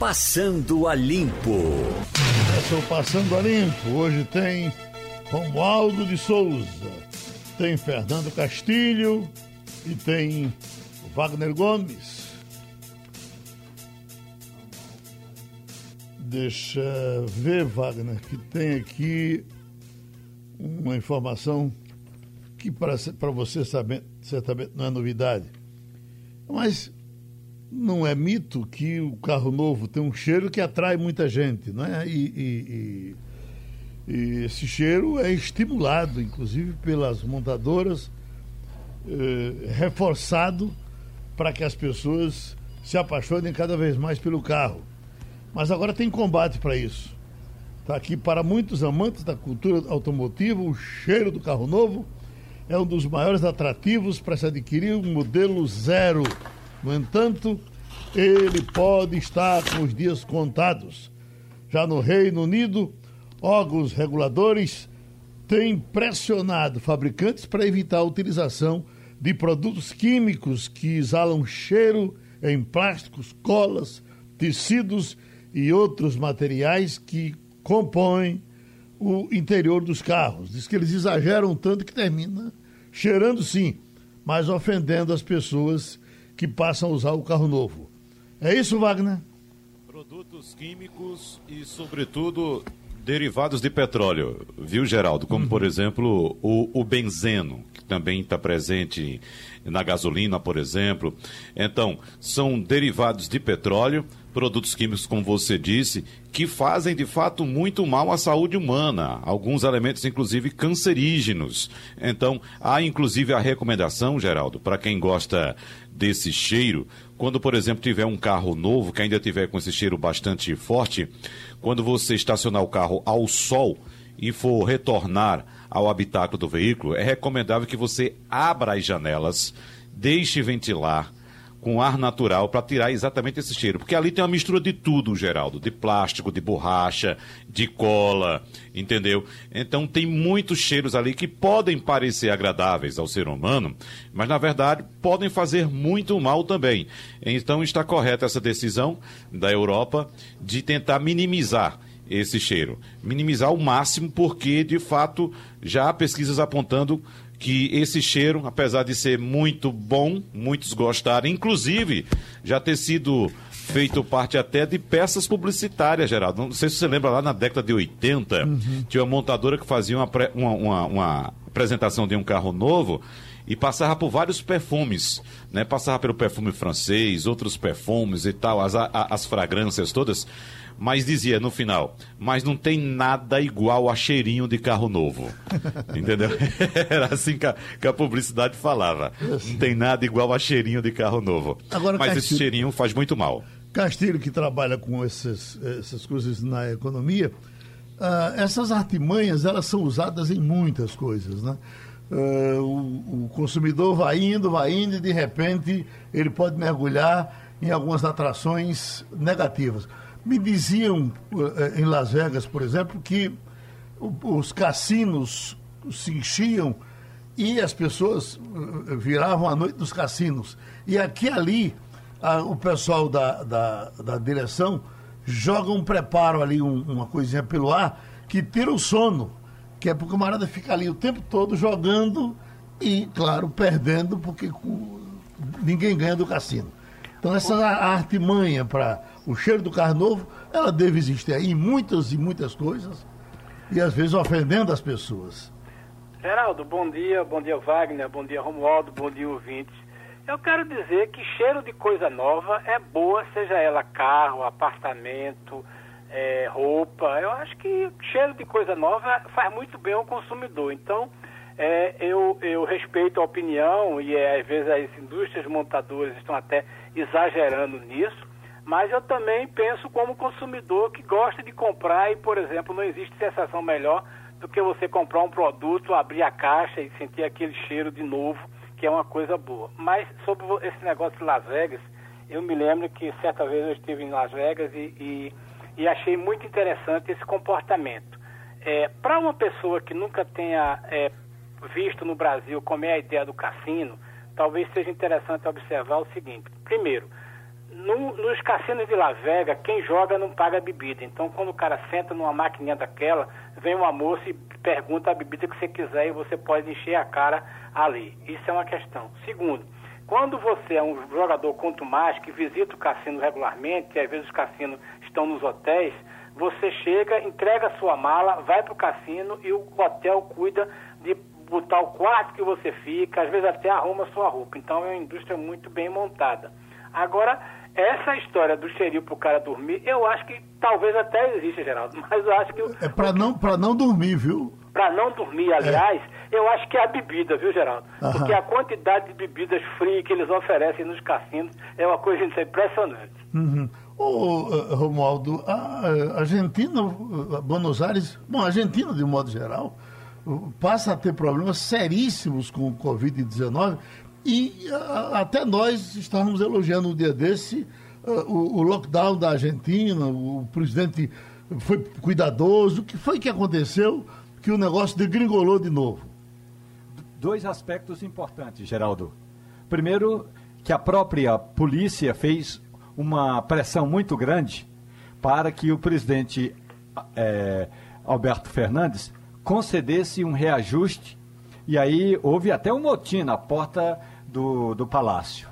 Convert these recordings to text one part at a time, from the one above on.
Passando a Limpo. Estou passando a limpo. Hoje tem Romualdo de Souza, tem Fernando Castilho e tem Wagner Gomes. Deixa ver, Wagner, que tem aqui uma informação que para você saber, certamente não é novidade. Mas não é mito que o carro novo tem um cheiro que atrai muita gente, não é? E, e, e, e esse cheiro é estimulado, inclusive, pelas montadoras, eh, reforçado para que as pessoas se apaixonem cada vez mais pelo carro. Mas agora tem combate para isso. Está aqui para muitos amantes da cultura automotiva, o cheiro do carro novo é um dos maiores atrativos para se adquirir um modelo zero no entanto, ele pode estar com os dias contados. Já no Reino Unido, órgãos reguladores têm pressionado fabricantes para evitar a utilização de produtos químicos que exalam cheiro em plásticos, colas, tecidos e outros materiais que compõem o interior dos carros. Diz que eles exageram tanto que termina cheirando sim, mas ofendendo as pessoas que passam a usar o carro novo. É isso, Wagner? Produtos químicos e, sobretudo, derivados de petróleo, viu, Geraldo? Como, uhum. por exemplo, o, o benzeno, que também está presente na gasolina, por exemplo. Então, são derivados de petróleo, produtos químicos, como você disse, que fazem de fato muito mal à saúde humana, alguns elementos inclusive cancerígenos. Então, há inclusive a recomendação, Geraldo, para quem gosta desse cheiro, quando, por exemplo, tiver um carro novo que ainda tiver com esse cheiro bastante forte, quando você estacionar o carro ao sol e for retornar ao habitáculo do veículo, é recomendável que você abra as janelas, deixe ventilar com ar natural para tirar exatamente esse cheiro. Porque ali tem uma mistura de tudo, Geraldo. De plástico, de borracha, de cola, entendeu? Então tem muitos cheiros ali que podem parecer agradáveis ao ser humano, mas na verdade podem fazer muito mal também. Então está correta essa decisão da Europa de tentar minimizar esse cheiro. Minimizar o máximo, porque de fato já há pesquisas apontando que esse cheiro, apesar de ser muito bom, muitos gostaram, inclusive já ter sido feito parte até de peças publicitárias, Geraldo. Não sei se você lembra lá na década de 80, uhum. tinha uma montadora que fazia uma, uma, uma, uma apresentação de um carro novo e passava por vários perfumes, né? Passava pelo perfume francês, outros perfumes e tal, as, as fragrâncias todas mas dizia no final, mas não tem nada igual a cheirinho de carro novo. Entendeu? Era assim que a, que a, publicidade falava. Não tem nada igual a cheirinho de carro novo. Agora, mas Castilho, esse cheirinho faz muito mal. Castilho, que trabalha com essas, essas coisas na economia, uh, essas artimanhas elas são usadas em muitas coisas, né? Uh, o, o, consumidor vai indo, vai indo e de repente ele pode mergulhar em algumas atrações negativas. Me diziam eh, em Las Vegas, por exemplo, que os cassinos se enchiam e as pessoas eh, viravam a noite dos cassinos. E aqui ali, a, o pessoal da, da, da, direção joga um preparo ali, um, uma coisinha pelo ar, que tira o sono. Que é porque o camarada fica ali o tempo todo jogando e, claro, perdendo, porque ninguém ganha do cassino. Então essa artimanha para o cheiro do carro novo, ela deve existir em muitas e muitas coisas e às vezes ofendendo as pessoas. Geraldo, bom dia, bom dia Wagner, bom dia Romualdo, bom dia ouvintes. Eu quero dizer que cheiro de coisa nova é boa, seja ela carro, apartamento, é, roupa. Eu acho que cheiro de coisa nova faz muito bem ao consumidor. Então, é, eu, eu respeito a opinião e é, às vezes as indústrias montadoras estão até exagerando nisso, mas eu também penso como consumidor que gosta de comprar e, por exemplo, não existe sensação melhor do que você comprar um produto, abrir a caixa e sentir aquele cheiro de novo, que é uma coisa boa. Mas sobre esse negócio de Las Vegas, eu me lembro que certa vez eu estive em Las Vegas e, e, e achei muito interessante esse comportamento. É, Para uma pessoa que nunca tenha é, visto no Brasil como é a ideia do cassino, talvez seja interessante observar o seguinte: primeiro, no, nos cassinos de La Vega, quem joga não paga bebida. Então, quando o cara senta numa maquininha daquela, vem uma moça e pergunta a bebida que você quiser e você pode encher a cara ali. Isso é uma questão. Segundo, quando você é um jogador quanto mais que visita o cassino regularmente, e às vezes os cassinos estão nos hotéis, você chega, entrega sua mala, vai para o cassino e o hotel cuida de botar o quarto que você fica, às vezes até arruma sua roupa. Então é uma indústria muito bem montada. Agora, essa história do xerife para o cara dormir, eu acho que talvez até exista, Geraldo, mas eu acho que... É para não, não dormir, viu? Para não dormir, aliás, é. eu acho que é a bebida, viu, Geraldo? Aham. Porque a quantidade de bebidas frias que eles oferecem nos cassinos é uma coisa impressionante. Uhum. Ô, uh, Romualdo, a Argentina, Buenos Aires, bom, a Argentina de modo geral, passa a ter problemas seríssimos com o Covid-19 e até nós estávamos elogiando um dia desse o, o, lockdown da Argentina, o presidente foi cuidadoso. O que foi que aconteceu que o negócio degringolou de novo? Dois aspectos importantes, Geraldo. Primeiro, que a própria polícia fez uma pressão muito grande para que o presidente é, Alberto Fernandes concedesse um reajuste. E aí houve até um motim na porta do, do palácio.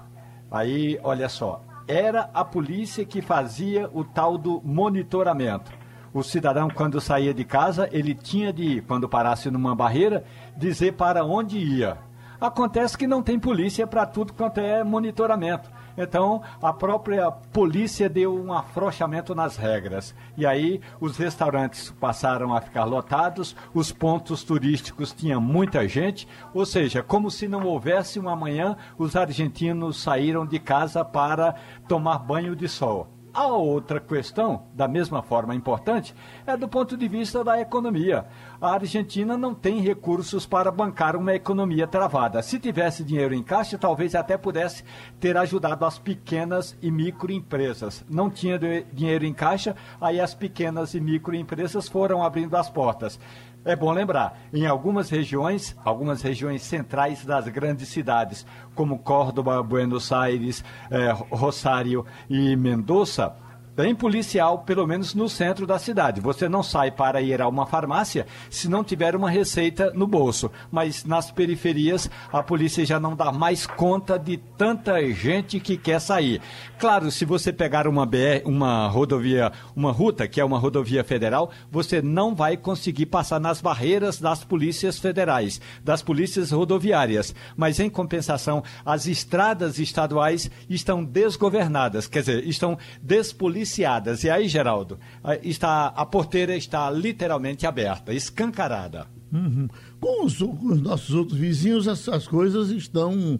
Aí, olha só, era a polícia que fazia o tal do monitoramento. O cidadão, quando saía de casa, ele tinha de, quando parasse numa barreira, dizer para onde ia. Acontece que não tem polícia para tudo quanto é monitoramento. Então, a própria polícia deu um afrouxamento nas regras. E aí, os restaurantes passaram a ficar lotados, os pontos turísticos tinham muita gente, ou seja, como se não houvesse um amanhã, os argentinos saíram de casa para tomar banho de sol. A outra questão, da mesma forma importante, é do ponto de vista da economia. A Argentina não tem recursos para bancar uma economia travada. Se tivesse dinheiro em caixa, talvez até pudesse ter ajudado as pequenas e microempresas. Não tinha dinheiro em caixa, aí as pequenas e microempresas foram abrindo as portas. É bom lembrar, em algumas regiões, algumas regiões centrais das grandes cidades, como Córdoba, Buenos Aires, eh, Rosário e Mendoza, tem policial, pelo menos no centro da cidade. Você não sai para ir a uma farmácia se não tiver uma receita no bolso. Mas nas periferias, a polícia já não dá mais conta de tanta gente que quer sair. Claro, se você pegar uma BR, uma rodovia, uma ruta, que é uma rodovia federal, você não vai conseguir passar nas barreiras das polícias federais, das polícias rodoviárias. Mas, em compensação, as estradas estaduais estão desgovernadas, quer dizer, estão despoliciadas E aí, Geraldo, está, a porteira está literalmente aberta, escancarada. Uhum. Com, os, com, os, nossos outros vizinhos, as, as coisas estão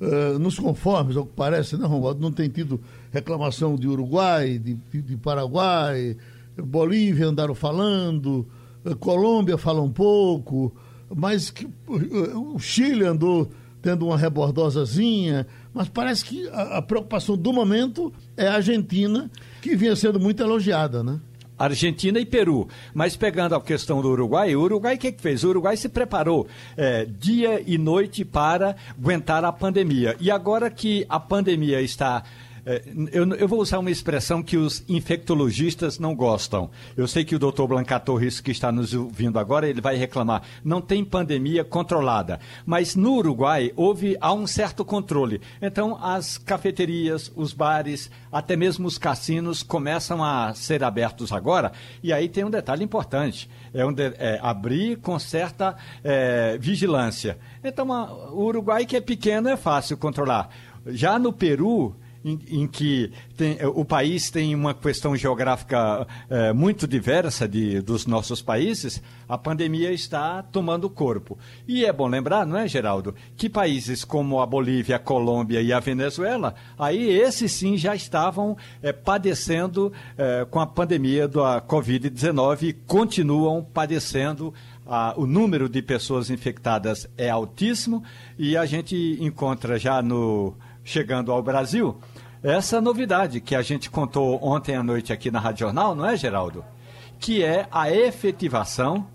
uh, nos conformes, ao que parece, né, Romualdo? Não tem tido reclamação de Uruguai, de, de, de Paraguai, Bolívia andaram falando, uh, Colômbia fala um pouco, mas que, uh, o Chile andou tendo uma rebordosazinha, mas parece que a, a preocupação do momento é a Argentina, que vinha sendo muito elogiada, né? Argentina e Peru. Mas pegando a questão do Uruguai, o Uruguai o que, que fez? O Uruguai se preparou é, dia e noite para aguentar a pandemia. E agora que a pandemia está é, eu, eu, vou usar uma expressão que os infectologistas não gostam. Eu sei que o doutor Blanca Torres, que está nos ouvindo agora, ele vai reclamar. Não tem pandemia controlada. Mas no Uruguai houve há um certo controle. Então as cafeterias, os bares, até mesmo os cassinos começam a ser abertos agora. E aí tem um detalhe importante. É, um de, é abrir com certa é, vigilância. Então a, o Uruguai, que é pequeno, é fácil controlar. Já no Peru, em, em que tem, eh, o país tem uma questão geográfica é, muito diversa de, dos nossos países, a pandemia está tomando corpo. E é bom lembrar, não é, Geraldo, que países como a Bolívia, a Colômbia e a Venezuela, aí esses sim já estavam é, padecendo é, com a pandemia da Covid-19 e continuam padecendo ah, o número de pessoas infectadas é altíssimo e a gente encontra já no chegando ao Brasil essa novidade que a gente contou ontem à noite aqui na Rádio Jornal, não é, Geraldo? Que é a efetivação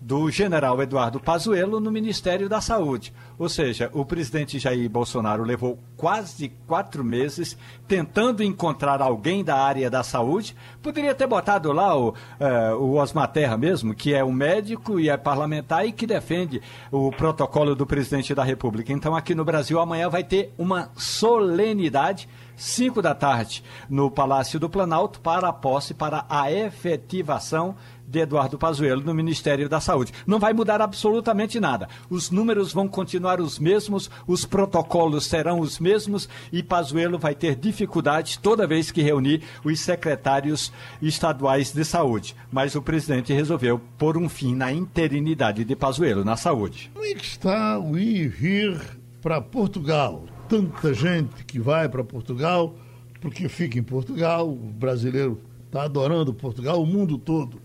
do general Eduardo Pazuello no Ministério da Saúde. Ou seja, o presidente Jair Bolsonaro levou quase quatro meses tentando encontrar alguém da área da saúde. Poderia ter botado lá o, uh, o Osmar Terra mesmo, que é um médico e é parlamentar e que defende o protocolo do presidente da República. Então, aqui no Brasil, amanhã vai ter uma solenidade 5 da tarde, no Palácio do Planalto, para a posse, para a efetivação de Eduardo Pazuello no Ministério da Saúde. Não vai mudar absolutamente nada. Os números vão continuar os mesmos, os protocolos serão os mesmos e Pazuello vai ter dificuldade toda vez que reunir os secretários estaduais de saúde. Mas o presidente resolveu pôr um fim na interinidade de Pazuello na saúde. Como é que está o ir para Portugal? Tanta gente que vai para Portugal, porque fica em Portugal, o brasileiro está adorando Portugal, o mundo todo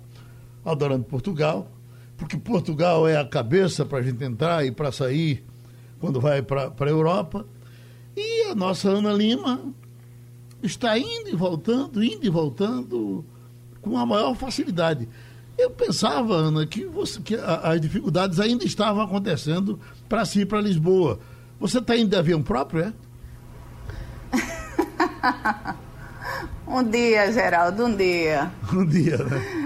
adorando Portugal, porque Portugal é a cabeça para a gente entrar e para sair quando vai para a Europa. E a nossa Ana Lima está indo e voltando, indo e voltando com a maior facilidade. Eu pensava, Ana, que, você, que as dificuldades ainda estavam acontecendo para si, para Lisboa. Você está indo de avião próprio, é? um dia, Geraldo, um dia. Um dia, né?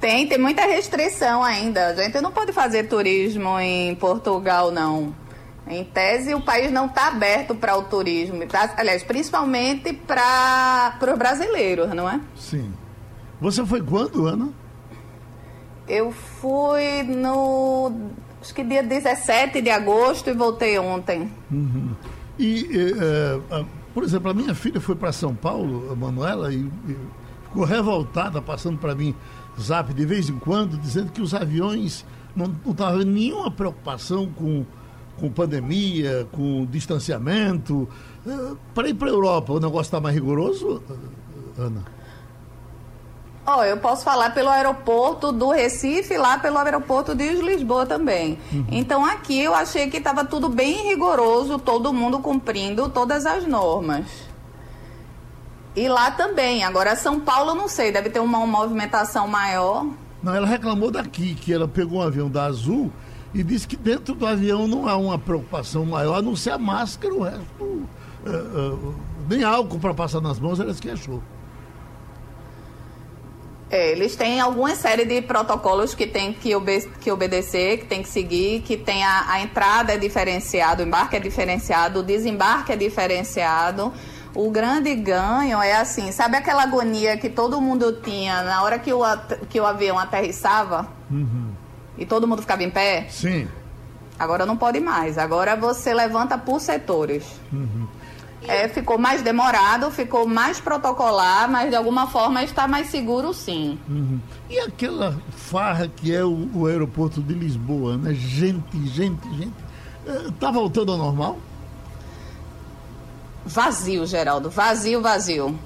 Tem, tem muita restrição ainda. A gente não pode fazer turismo em Portugal, não. Em tese, o país não está aberto para o turismo. Aliás, principalmente para os brasileiros, não é? Sim. Você foi quando, Ana? Eu fui no acho que dia 17 de agosto e voltei ontem. Uhum. E, é, por exemplo, a minha filha foi para São Paulo, a Manuela, e, e ficou revoltada, passando para mim zap de vez em quando, dizendo que os aviões não estavam nenhuma preocupação com, com pandemia, com distanciamento. É, para ir para a Europa, o negócio está mais rigoroso, Ana? Ó, oh, eu posso falar pelo aeroporto do Recife lá pelo aeroporto de Lisboa também. Uhum. Então aqui eu achei que estava tudo bem rigoroso, todo mundo cumprindo todas as normas. E lá também. Agora São Paulo não sei, deve ter uma movimentação maior. Não, ela reclamou daqui que ela pegou um avião da Azul e disse que dentro do avião não há uma preocupação maior, a não ser a máscara, o resto. Uh, uh, nem álcool para passar nas mãos, ela se queixou. É, eles têm alguma série de protocolos que tem que, obede que obedecer, que tem que seguir, que tem a, a entrada é diferenciada, o embarque é diferenciado, o desembarque é diferenciado. O grande ganho é assim, sabe aquela agonia que todo mundo tinha na hora que o, que o avião aterrissava? Uhum. E todo mundo ficava em pé? Sim. Agora não pode mais. Agora você levanta por setores. Uhum. É, ficou mais demorado, ficou mais protocolar, mas de alguma forma está mais seguro sim. Uhum. E aquela farra que é o, o, aeroporto de Lisboa, né? Gente, gente, gente. Está é, voltando ao normal? Vazio, Geraldo. Vazio, vazio.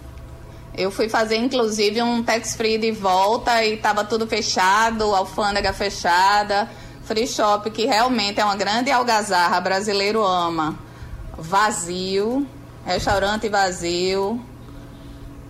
Eu fui fazer, inclusive, um tax-free de volta e estava tudo fechado, alfândega fechada, free shop, que realmente é uma grande algazarra, brasileiro ama. Vazio restaurante vazio.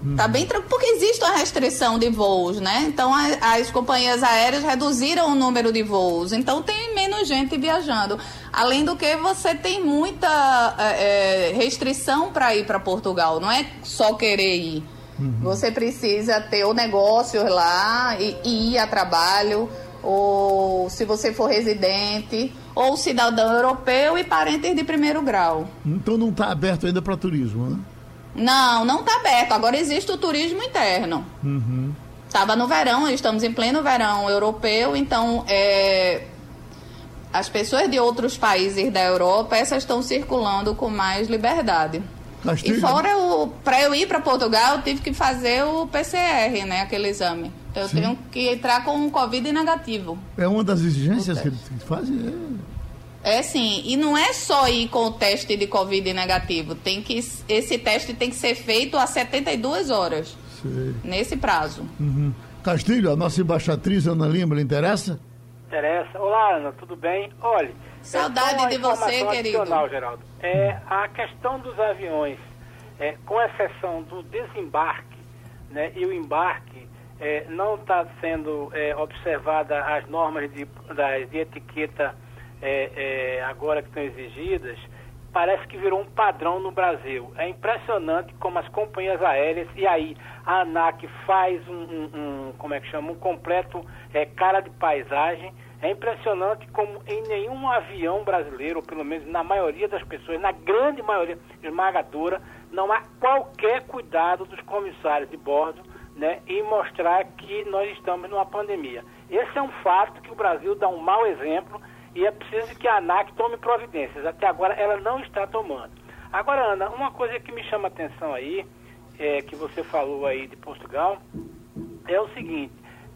Uhum. Tá bem tranquilo, porque existe uma restrição de voos, né? Então a, as companhias aéreas reduziram o número de voos, então tem menos gente viajando. Além do que você tem muita é, é restrição para ir para Portugal, não é só querer ir. Uhum. Você precisa ter o negócio lá e, e ir a trabalho, ou se você for residente ou cidadão europeu e parentes de primeiro grau. Então não está aberto ainda para turismo, né? Não, não está aberto. Agora existe o turismo interno. Uhum. Tava no verão, estamos em pleno verão europeu, então é, as pessoas de outros países da Europa, essas estão circulando com mais liberdade. E fora o para eu ir para Portugal, eu tive que fazer o PCR, né, aquele exame. Então, eu Sim. tenho que entrar com um Covid negativo. É uma das exigências que eles fazem? É. é sim, e não é só ir com o teste de Covid negativo. Tem que, esse teste tem que ser feito a 72 horas. Sei. Nesse prazo. Uhum. Castilho, a nossa embaixatriz Ana Lima, lhe interessa? Interessa. Olá, Ana, tudo bem? Olha, saudade de você, querido. Geraldo. É a questão dos aviões, é, com exceção do desembarque né, e o embarque é, não está sendo é, observada as normas de, das, de etiqueta é, é, agora que estão exigidas, parece que virou um padrão no Brasil. É impressionante como as companhias aéreas, e aí a ANAC faz um, um, um como é que chama, um completo é, cara de paisagem. É impressionante como em nenhum avião brasileiro, ou pelo menos na maioria das pessoas, na grande maioria esmagadora, não há qualquer cuidado dos comissários de bordo né, em mostrar que nós estamos numa pandemia. Esse é um fato que o Brasil dá um mau exemplo e é preciso que a ANAC tome providências. Até agora ela não está tomando. Agora, Ana, uma coisa que me chama a atenção aí, é, que você falou aí de Portugal, é o seguinte,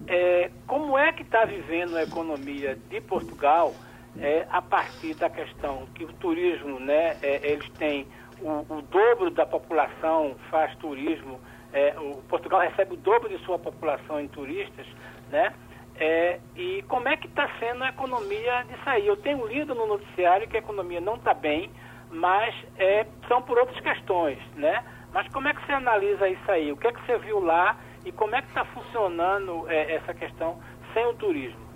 é, como é que está vivendo a economia de Portugal é, a partir da questão que o turismo, né, é, eles têm o, o, dobro da população faz turismo, é, o Portugal recebe o dobro de sua população em turistas, né? É, e como é que está sendo a economia disso aí? Eu tenho lido no noticiário que a economia não está bem, mas é, são por outras questões, né? Mas como é que você analisa isso aí? O que é que você viu lá e como é que está funcionando é, essa questão sem o turismo?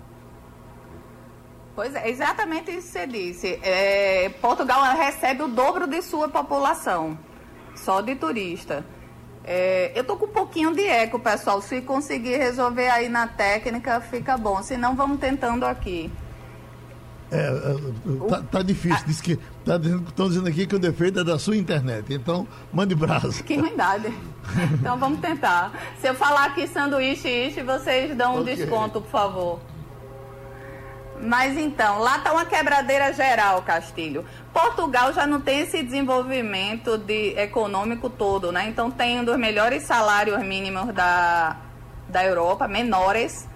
Pois é, exatamente isso que você disse. É, Portugal recebe o dobro de sua população, só de turista. É, eu tô com um pouquinho de eco, pessoal. Se conseguir resolver aí na técnica, fica bom. Se não, vamos tentando aqui. É, é tá, tá difícil. Diz que tá estão dizendo aqui que o defeito é da sua internet. Então, mande brasa. Que ruindade. Então vamos tentar. Se eu falar aqui sanduíche, ishi, vocês dão um okay. desconto, por favor. Mas então, lá está uma quebradeira geral, Castilho. Portugal já não tem esse desenvolvimento de, econômico todo, né? Então tem um dos melhores salários mínimos da, da Europa, menores.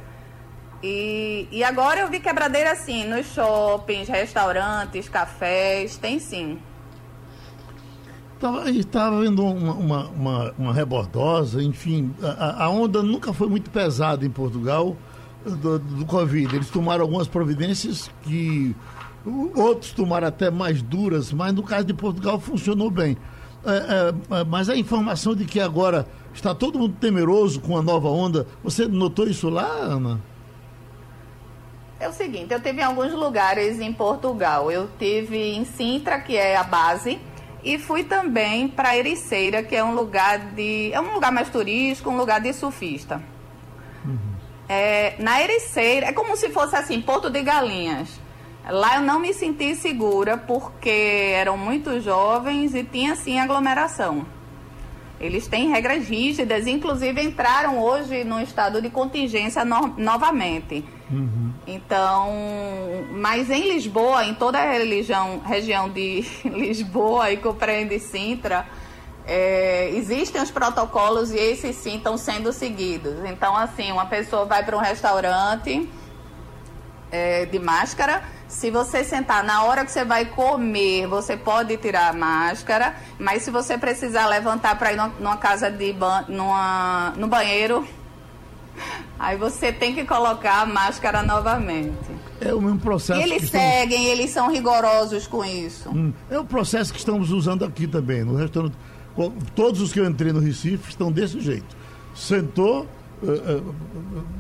E, e agora eu vi quebradeira assim, nos shoppings, restaurantes, cafés, tem sim. Estava vendo uma, uma, uma, uma rebordosa, enfim, a, a onda nunca foi muito pesada em Portugal do, do Covid. Eles tomaram algumas providências que outros tomaram até mais duras, mas no caso de Portugal funcionou bem. É, é, é, mas a informação de que agora está todo mundo temeroso com a nova onda, você notou isso lá, Ana? É o seguinte, eu tive em alguns lugares em Portugal. Eu tive em Sintra, que é a base, e fui também para Ericeira, que é um lugar de é um lugar mais turístico, um lugar de surfista. É, na Ericeira, é como se fosse assim, Porto de Galinhas. Lá eu não me senti segura porque eram muito jovens e tinha sim aglomeração. Eles têm regras rígidas, inclusive entraram hoje no estado de contingência no novamente. Uhum. Então, mas em Lisboa, em toda a religião, região de Lisboa e compreende Sintra, é, existem os protocolos e esses sim estão sendo seguidos. Então, assim, uma pessoa vai para um restaurante é, de máscara. Se você sentar na hora que você vai comer, você pode tirar a máscara, mas se você precisar levantar para ir numa, numa casa de ban numa, no banheiro, aí você tem que colocar a máscara novamente. É o mesmo processo. E eles seguem, estamos... eles são rigorosos com isso. Hum, é o processo que estamos usando aqui também, no restaurante Todos os que eu entrei no Recife estão desse jeito. Sentou, Uh, uh,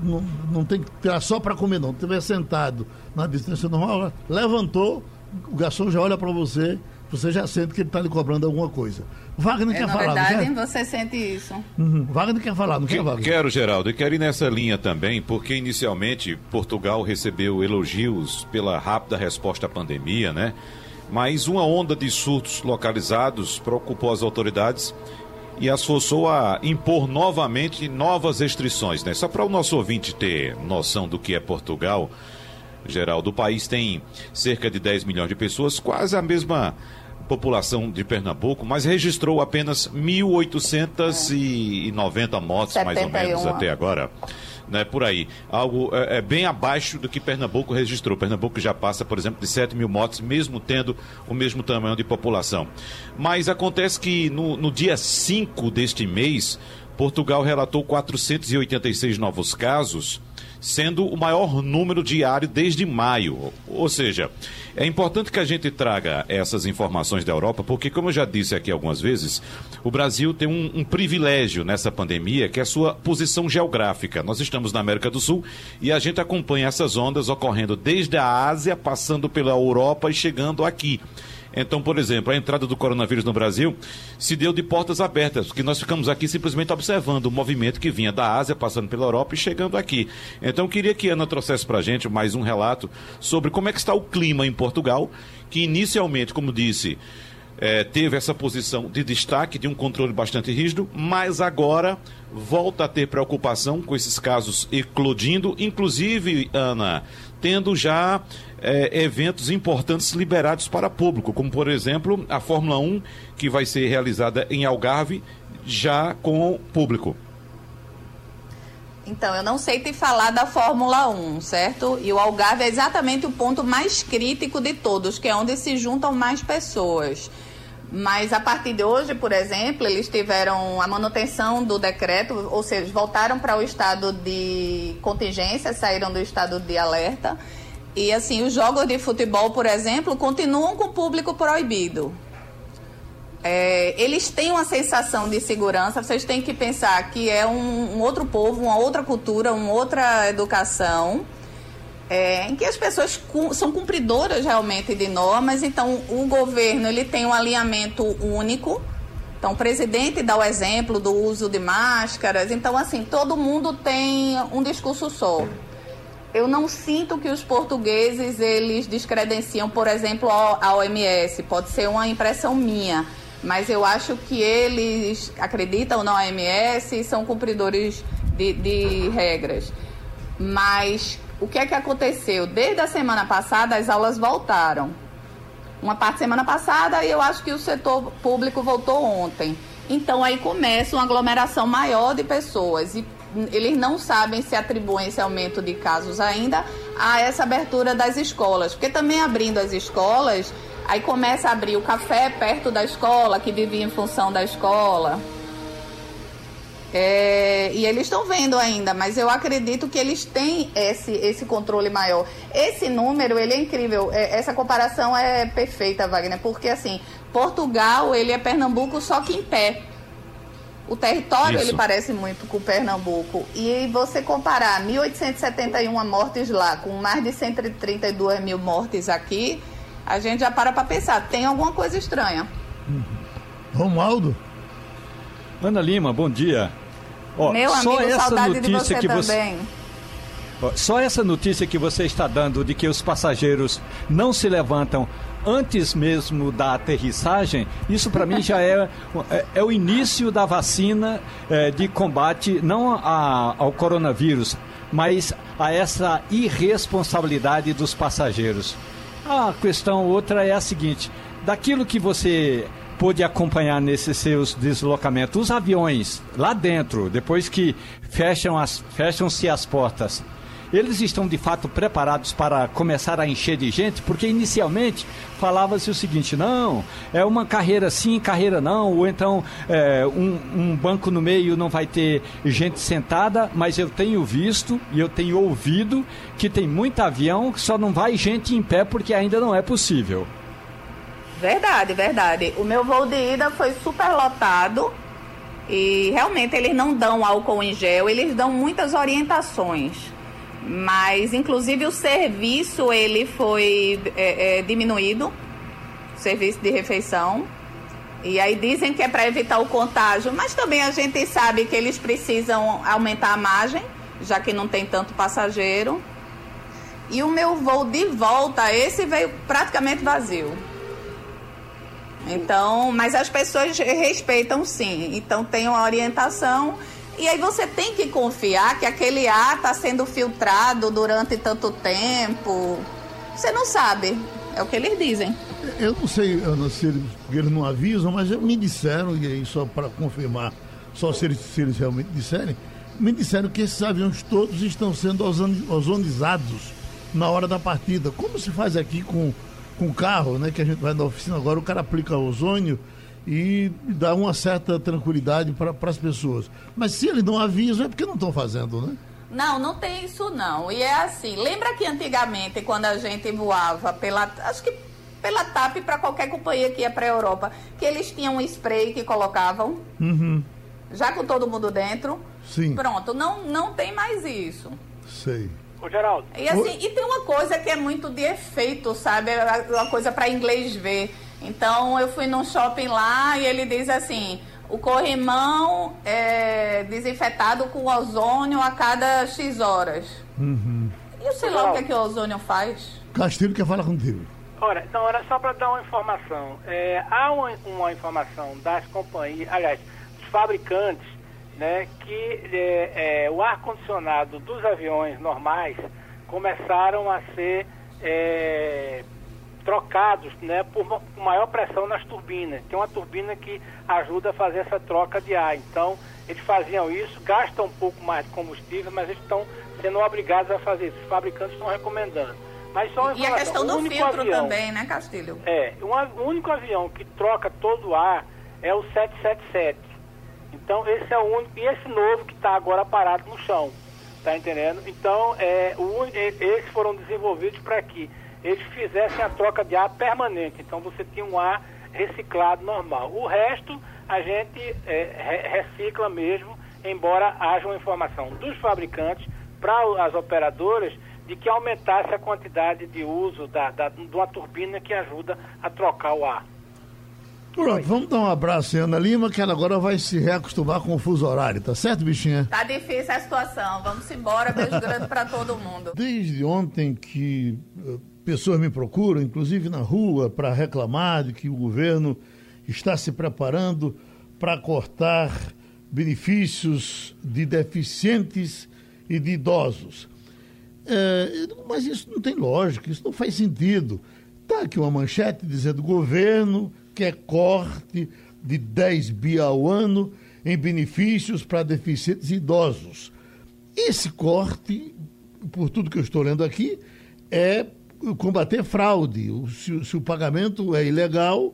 não, não, tem que tirar só para comer, não. Estiver sentado na distância normal, levantou, o garçom já olha para você, você já sente que ele está lhe cobrando alguma coisa. Wagner é, quer na falar. Na verdade, quer? você sente isso. Uhum. Wagner quer falar, não que, quer, Wagner? Quero, Geraldo, e quero ir nessa linha também, porque inicialmente Portugal recebeu elogios pela rápida resposta à pandemia, né? mas uma onda de surtos localizados preocupou as autoridades e as forçou a impor novamente novas restrições, né? Só para o nosso ouvinte ter noção do que é Portugal, geral do país tem cerca de 10 milhões de pessoas, quase a mesma população de Pernambuco, mas registrou apenas 1.890 mortes, 71. mais ou menos, até agora né, por aí. Algo é, é, bem abaixo do que Pernambuco registrou. Pernambuco já passa, por exemplo, de 7 mil mortes, mesmo tendo o mesmo tamanho de população. Mas acontece que no, no dia 5 deste mês, Portugal relatou 486 novos casos sendo o maior número diário desde maio. Ou seja, é importante que a gente traga essas informações da Europa, porque, como eu já disse aqui algumas vezes, o Brasil tem um, um privilégio nessa pandemia, que é a sua posição geográfica. Nós estamos na América do Sul e a gente acompanha essas ondas ocorrendo desde a Ásia, passando pela Europa e chegando aqui. Então, por exemplo, a entrada do coronavírus no Brasil se deu de portas abertas, porque nós ficamos aqui simplesmente observando o movimento que vinha da Ásia, passando pela Europa e chegando aqui. Então, queria que a Ana trouxesse para a gente mais um relato sobre como é que está o clima em Portugal, que inicialmente, como disse, é, teve essa posição de destaque, de um controle bastante rígido, mas agora volta a ter preocupação com esses casos eclodindo, inclusive, Ana, tendo já é, eventos importantes liberados para público, como por exemplo a Fórmula 1, que vai ser realizada em Algarve, já com público. Então, eu não sei te falar da Fórmula 1, certo? E o Algarve é exatamente o ponto mais crítico de todos, que é onde se juntam mais pessoas. Mas a partir de hoje, por exemplo, eles tiveram a manutenção do decreto, ou seja, voltaram para o estado de contingência, saíram do estado de alerta. E assim, os jogos de futebol, por exemplo, continuam com o público proibido. É, eles têm uma sensação de segurança, vocês têm que pensar que é um, um outro povo, uma outra cultura, uma outra educação, é, em que as pessoas cu são cumpridoras realmente de normas, então o governo ele tem um alinhamento único. Então, o presidente dá o exemplo do uso de máscaras. Então, assim, todo mundo tem um discurso só eu não sinto que os portugueses eles descredenciam, por exemplo, a OMS. Pode ser uma impressão minha, mas eu acho que eles acreditam na OMS e são cumpridores de, de regras. Mas o que é que aconteceu? Desde a semana passada as aulas voltaram. Uma parte semana passada e eu acho que o setor público voltou ontem. Então aí começa uma aglomeração maior de pessoas e eles não sabem se atribuem esse aumento de casos ainda a essa abertura das escolas. Porque também abrindo as escolas, aí começa a abrir o café perto da escola, que vivia em função da escola. É, e eles estão vendo ainda, mas eu acredito que eles têm esse, esse controle maior. Esse número, ele é incrível. É, essa comparação é perfeita, Wagner, porque assim, Portugal, ele é Pernambuco só que em pé. O território Isso. ele parece muito com Pernambuco. E você comparar 1.871 mortes lá com mais de 132 mil mortes aqui, a gente já para para pensar, tem alguma coisa estranha. Uhum. Romualdo? Ana Lima, bom dia. Ó, Meu amigo, essa saudade notícia de você que também. Você... Só essa notícia que você está dando de que os passageiros não se levantam antes mesmo da aterrissagem, isso para mim já é, é, é, o início da vacina é, de combate não a, ao coronavírus, mas a essa irresponsabilidade dos passageiros. A questão outra é a seguinte: daquilo que você pôde acompanhar nesses seus deslocamentos, os aviões lá dentro, depois que fecham as, fecham-se as portas, eles estão de fato preparados para começar a encher de gente? Porque inicialmente falava-se o seguinte: não, é uma carreira sim, carreira não, ou então é, um, um banco no meio não vai ter gente sentada, mas eu tenho visto e eu tenho ouvido que tem muito avião que só não vai gente em pé porque ainda não é possível. Verdade, verdade. O meu voo de ida foi super lotado e realmente eles não dão álcool em gel, eles dão muitas orientações mas inclusive o serviço ele foi é, é, diminuído, o serviço de refeição. E aí dizem que é para evitar o contágio, mas também a gente sabe que eles precisam aumentar a margem, já que não tem tanto passageiro. E o meu voo de volta, esse veio praticamente vazio. Então, mas as pessoas respeitam sim. Então tem uma orientação e aí você tem que confiar que aquele ar está sendo filtrado durante tanto tempo. Você não sabe. É o que eles dizem. Eu não sei, Ana, se eles, eles não avisam, mas me disseram, e aí só para confirmar, só se eles, se eles realmente disserem, me disseram que esses aviões todos estão sendo ozonizados na hora da partida. Como se faz aqui com, com carro, né? Que a gente vai na oficina agora, o cara aplica ozônio e dá uma certa tranquilidade para as pessoas. Mas se eles não avisam, é porque não estão fazendo, né? Não, não tem isso não. E é assim, lembra que antigamente, quando a gente voava pela. Acho que pela TAP para qualquer companhia que ia para a Europa, que eles tinham um spray que colocavam, Uhum. já com todo mundo dentro. Sim. Pronto, não, não tem mais isso. Sei. Ô, Geraldo, E assim, e tem uma coisa que é muito de efeito, sabe? É Uma coisa para inglês ver. Então eu fui num shopping lá e ele diz assim: o corrimão é desinfetado com ozônio a cada X horas. E eu sei lá o que, é que o ozônio faz. Castilho quer falar contigo. Ora, então era só para dar uma informação. É, há uma, uma informação das companhias, aliás, dos fabricantes, né, que é, é, o ar-condicionado dos aviões normais começaram a ser é, trocados né, por ma- por maior pressão nas turbinas. Tem uma turbina que ajuda a fazer essa troca de ar. Então, eles faziam isso, gastam um pouco mais de combustível, mas eles estão sendo obrigados a fazer isso. Os fabricantes estão recomendando. Mas só E a questão do filtro avião- também, né, Castilho? é, um o único avião que troca todo o ar é o 777. Então, esse é o único. E esse novo que está agora parado no chão. Tá entendendo? Então, é, o, esses foram desenvolvidos para que eles fizessem a troca de ar permanente. Então, você tinha um ar reciclado normal. O resto, a gente é, re- recicla mesmo, embora haja uma informação dos fabricantes para as operadoras de que aumentasse a quantidade de uso da, da, de uma turbina que ajuda a trocar o ar. Pronto, vamos dar um abraço em Ana Lima, que ela agora vai se reacostumar com o fuso horário, tá certo, bichinha? Tá difícil a situação. Vamos embora, beijo grande para todo mundo. Desde ontem que eh, pessoas me procuram, inclusive na rua, para reclamar de que o governo está se preparando para cortar benefícios de deficientes e de idosos. É, mas isso não tem lógica, isso não faz sentido. Está aqui uma manchete dizendo o governo quer corte de 10 bi ao ano em benefícios para deficientes e idosos. Esse corte, por tudo que eu estou lendo aqui, é combater fraude. Se, se o pagamento é ilegal,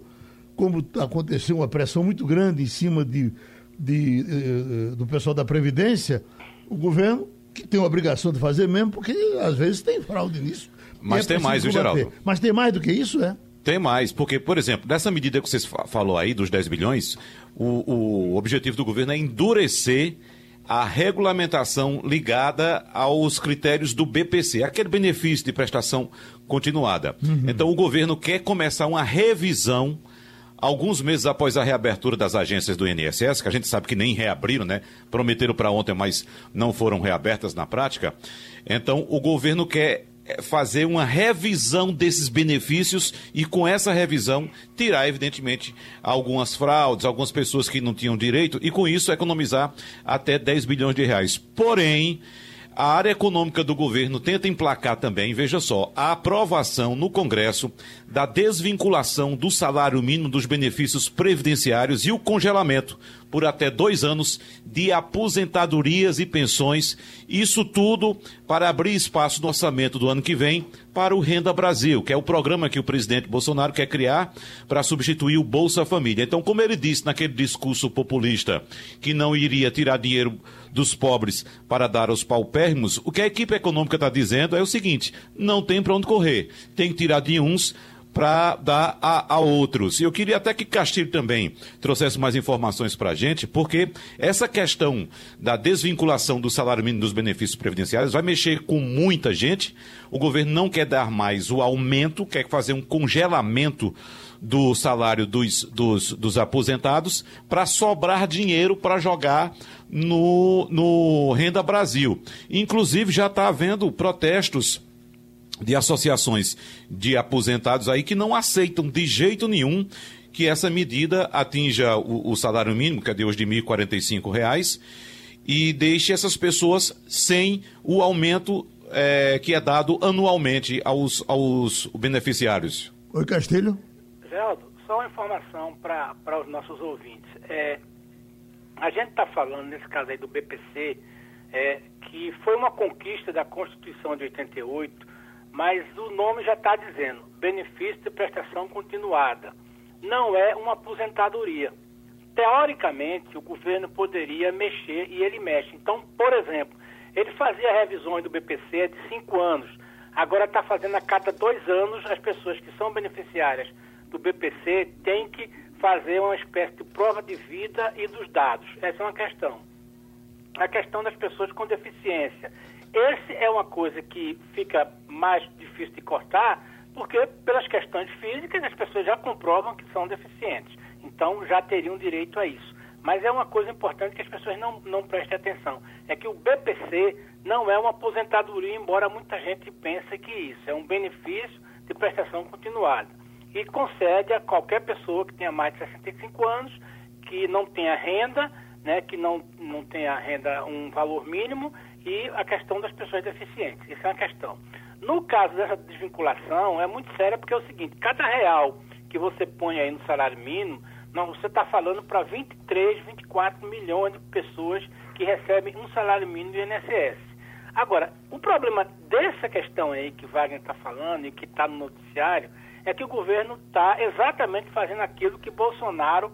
como aconteceu uma pressão muito grande em cima de, de, eh, eh, do pessoal da Previdência, o governo, que tem a obrigação de fazer mesmo, porque às vezes tem fraude nisso. Mas E tem mais, viu. Geraldo? Mas tem mais do que isso, é? Tem mais, porque, por exemplo, dessa medida que você fa- falou aí, dos 10 bilhões, o, o objetivo do governo é endurecer a regulamentação ligada aos critérios do BPC, aquele benefício de prestação continuada. Então, o governo quer começar uma revisão alguns meses após a reabertura das agências do INSS, que a gente sabe que nem reabriram, né? Prometeram para ontem, mas não foram reabertas na prática. Então, o governo quer fazer uma revisão desses benefícios e, com essa revisão, tirar, evidentemente, algumas fraudes, algumas pessoas que não tinham direito e, com isso, economizar até 10 bilhões de reais. Porém, a área econômica do governo tenta emplacar também, veja só, a aprovação no Congresso da desvinculação do salário mínimo dos benefícios previdenciários e o congelamento por até dois anos de aposentadorias e pensões. Isso tudo para abrir espaço no orçamento do ano que vem para o Renda Brasil, que é o programa que o presidente Bolsonaro quer criar para substituir o Bolsa Família. Então, como ele disse naquele discurso populista que não iria tirar dinheiro dos pobres para dar aos paupérrimos, o que a equipe econômica está dizendo é o seguinte: não tem para onde correr, tem que tirar de uns para dar a, a outros. E eu queria até que Castilho também trouxesse mais informações para a gente, porque essa questão da desvinculação do salário mínimo dos benefícios previdenciários vai mexer com muita gente. O governo não quer dar mais o aumento, quer fazer um congelamento do salário dos, dos, dos aposentados para sobrar dinheiro para jogar no, no Renda Brasil. Inclusive já está havendo protestos de associações de aposentados aí que não aceitam de jeito nenhum que essa medida atinja o, o salário mínimo, que é de hoje de 1.045 reais, e deixe essas pessoas sem o aumento eh, que é dado anualmente aos, aos beneficiários. Oi, Castilho. Geraldo, só uma informação para os nossos ouvintes. É, a gente está falando, nesse caso aí do BPC, é, que foi uma conquista da Constituição de 88, mas o nome já está dizendo, benefício de prestação continuada. Não é uma aposentadoria. Teoricamente, o governo poderia mexer e ele mexe. Então, por exemplo, Ele fazia revisões do BPC de cinco anos. Agora está fazendo a cada dois anos as pessoas que são beneficiárias do BPC têm que fazer uma espécie de prova de vida e dos dados. Essa é uma questão. A questão das pessoas com deficiência. Esse é uma coisa que fica mais difícil de cortar, porque pelas questões físicas as pessoas já comprovam que são deficientes. Então já teriam direito a isso. Mas é uma coisa importante que as pessoas não, não prestem atenção. É que o BPC não é uma aposentadoria, embora muita gente pense que isso. É um benefício de prestação continuada. E concede a qualquer pessoa que tenha mais de 65 anos, que não tenha renda, né, que não, não tenha renda um valor mínimo, e a questão das pessoas deficientes. Isso é uma questão. No caso dessa desvinculação, é muito séria porque é o seguinte, cada real que você põe aí no salário mínimo, não, você está falando para 23, 24 milhões de pessoas que recebem um salário mínimo do INSS. Agora, o problema dessa questão aí que Wagner está falando e que está no noticiário é que o governo está exatamente fazendo aquilo que Bolsonaro